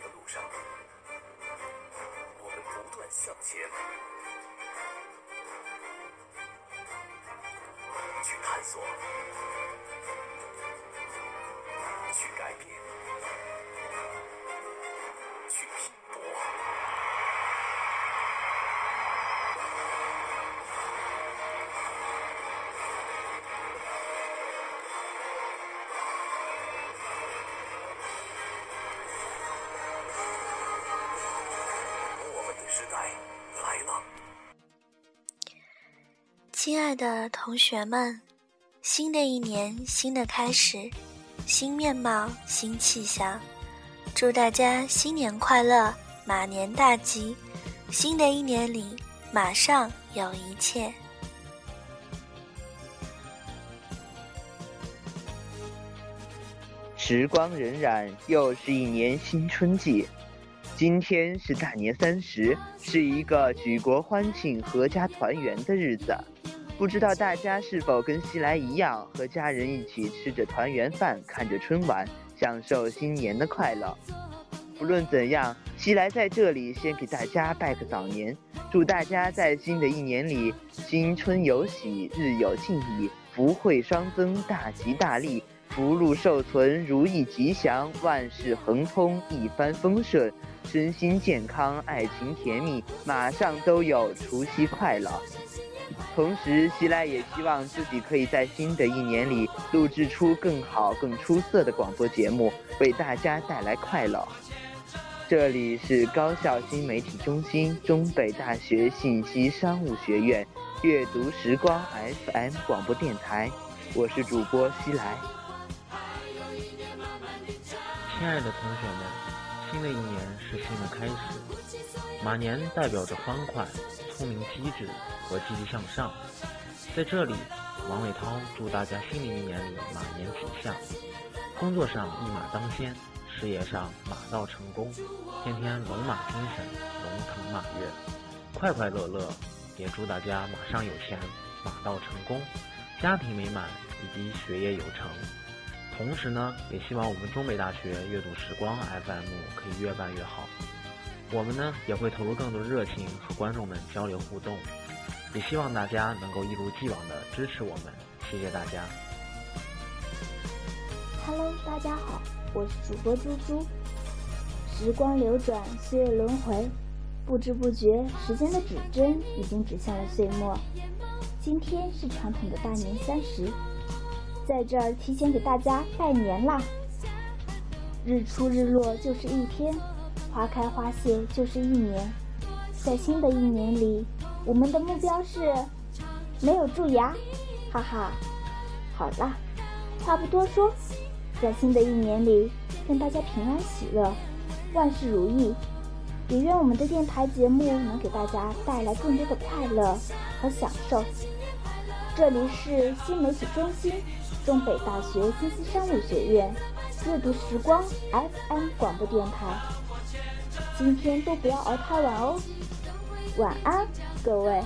的路上，我们不断向前，去探索，去改变。爱的同学们，新的一年，新的开始，新面貌，新气象。祝大家新年快乐，马年大吉！新的一年里，马上有一切。时光荏苒，又是一年新春季。今天是大年三十，是一个举国欢庆、阖家团圆的日子。不知道大家是否跟西来一样，和家人一起吃着团圆饭，看着春晚，享受新年的快乐？不论怎样，西来在这里先给大家拜个早年，祝大家在新的一年里新春有喜，日有敬意，福慧双增，大吉大利。福禄寿存，如意吉祥，万事亨通，一帆风顺，身心健康，爱情甜蜜，马上都有除夕快乐。同时，希来也希望自己可以在新的一年里录制出更好、更出色的广播节目，为大家带来快乐。这里是高校新媒体中心中北大学信息商务学院阅读时光 FM 广播电台，我是主播希来。亲爱的同学们，新的一年是新的开始。马年代表着欢快、聪明机智和积极向上。在这里，王伟涛祝大家新的一年里马年吉祥，工作上一马当先，事业上马到成功，天天龙马精神，龙腾马跃，快快乐乐。也祝大家马上有钱，马到成功，家庭美满以及学业有成。同时呢，也希望我们中北大学阅读时光 FM 可以越办越好。我们呢也会投入更多热情和观众们交流互动，也希望大家能够一如既往的支持我们。谢谢大家。Hello，大家好，我是主播猪猪。时光流转，岁月轮回，不知不觉，时间的指针已经指向了岁末。今天是传统的大年三十。在这儿提前给大家拜年啦！日出日落就是一天，花开花谢就是一年。在新的一年里，我们的目标是没有蛀牙，哈哈。好啦，话不多说，在新的一年里，愿大家平安喜乐，万事如意。也愿我们的电台节目能给大家带来更多的快乐和享受。这里是新媒体中心。中北大学信息商务学院阅读时光 FM 广播电台，今天都不要熬太晚哦，晚安，各位。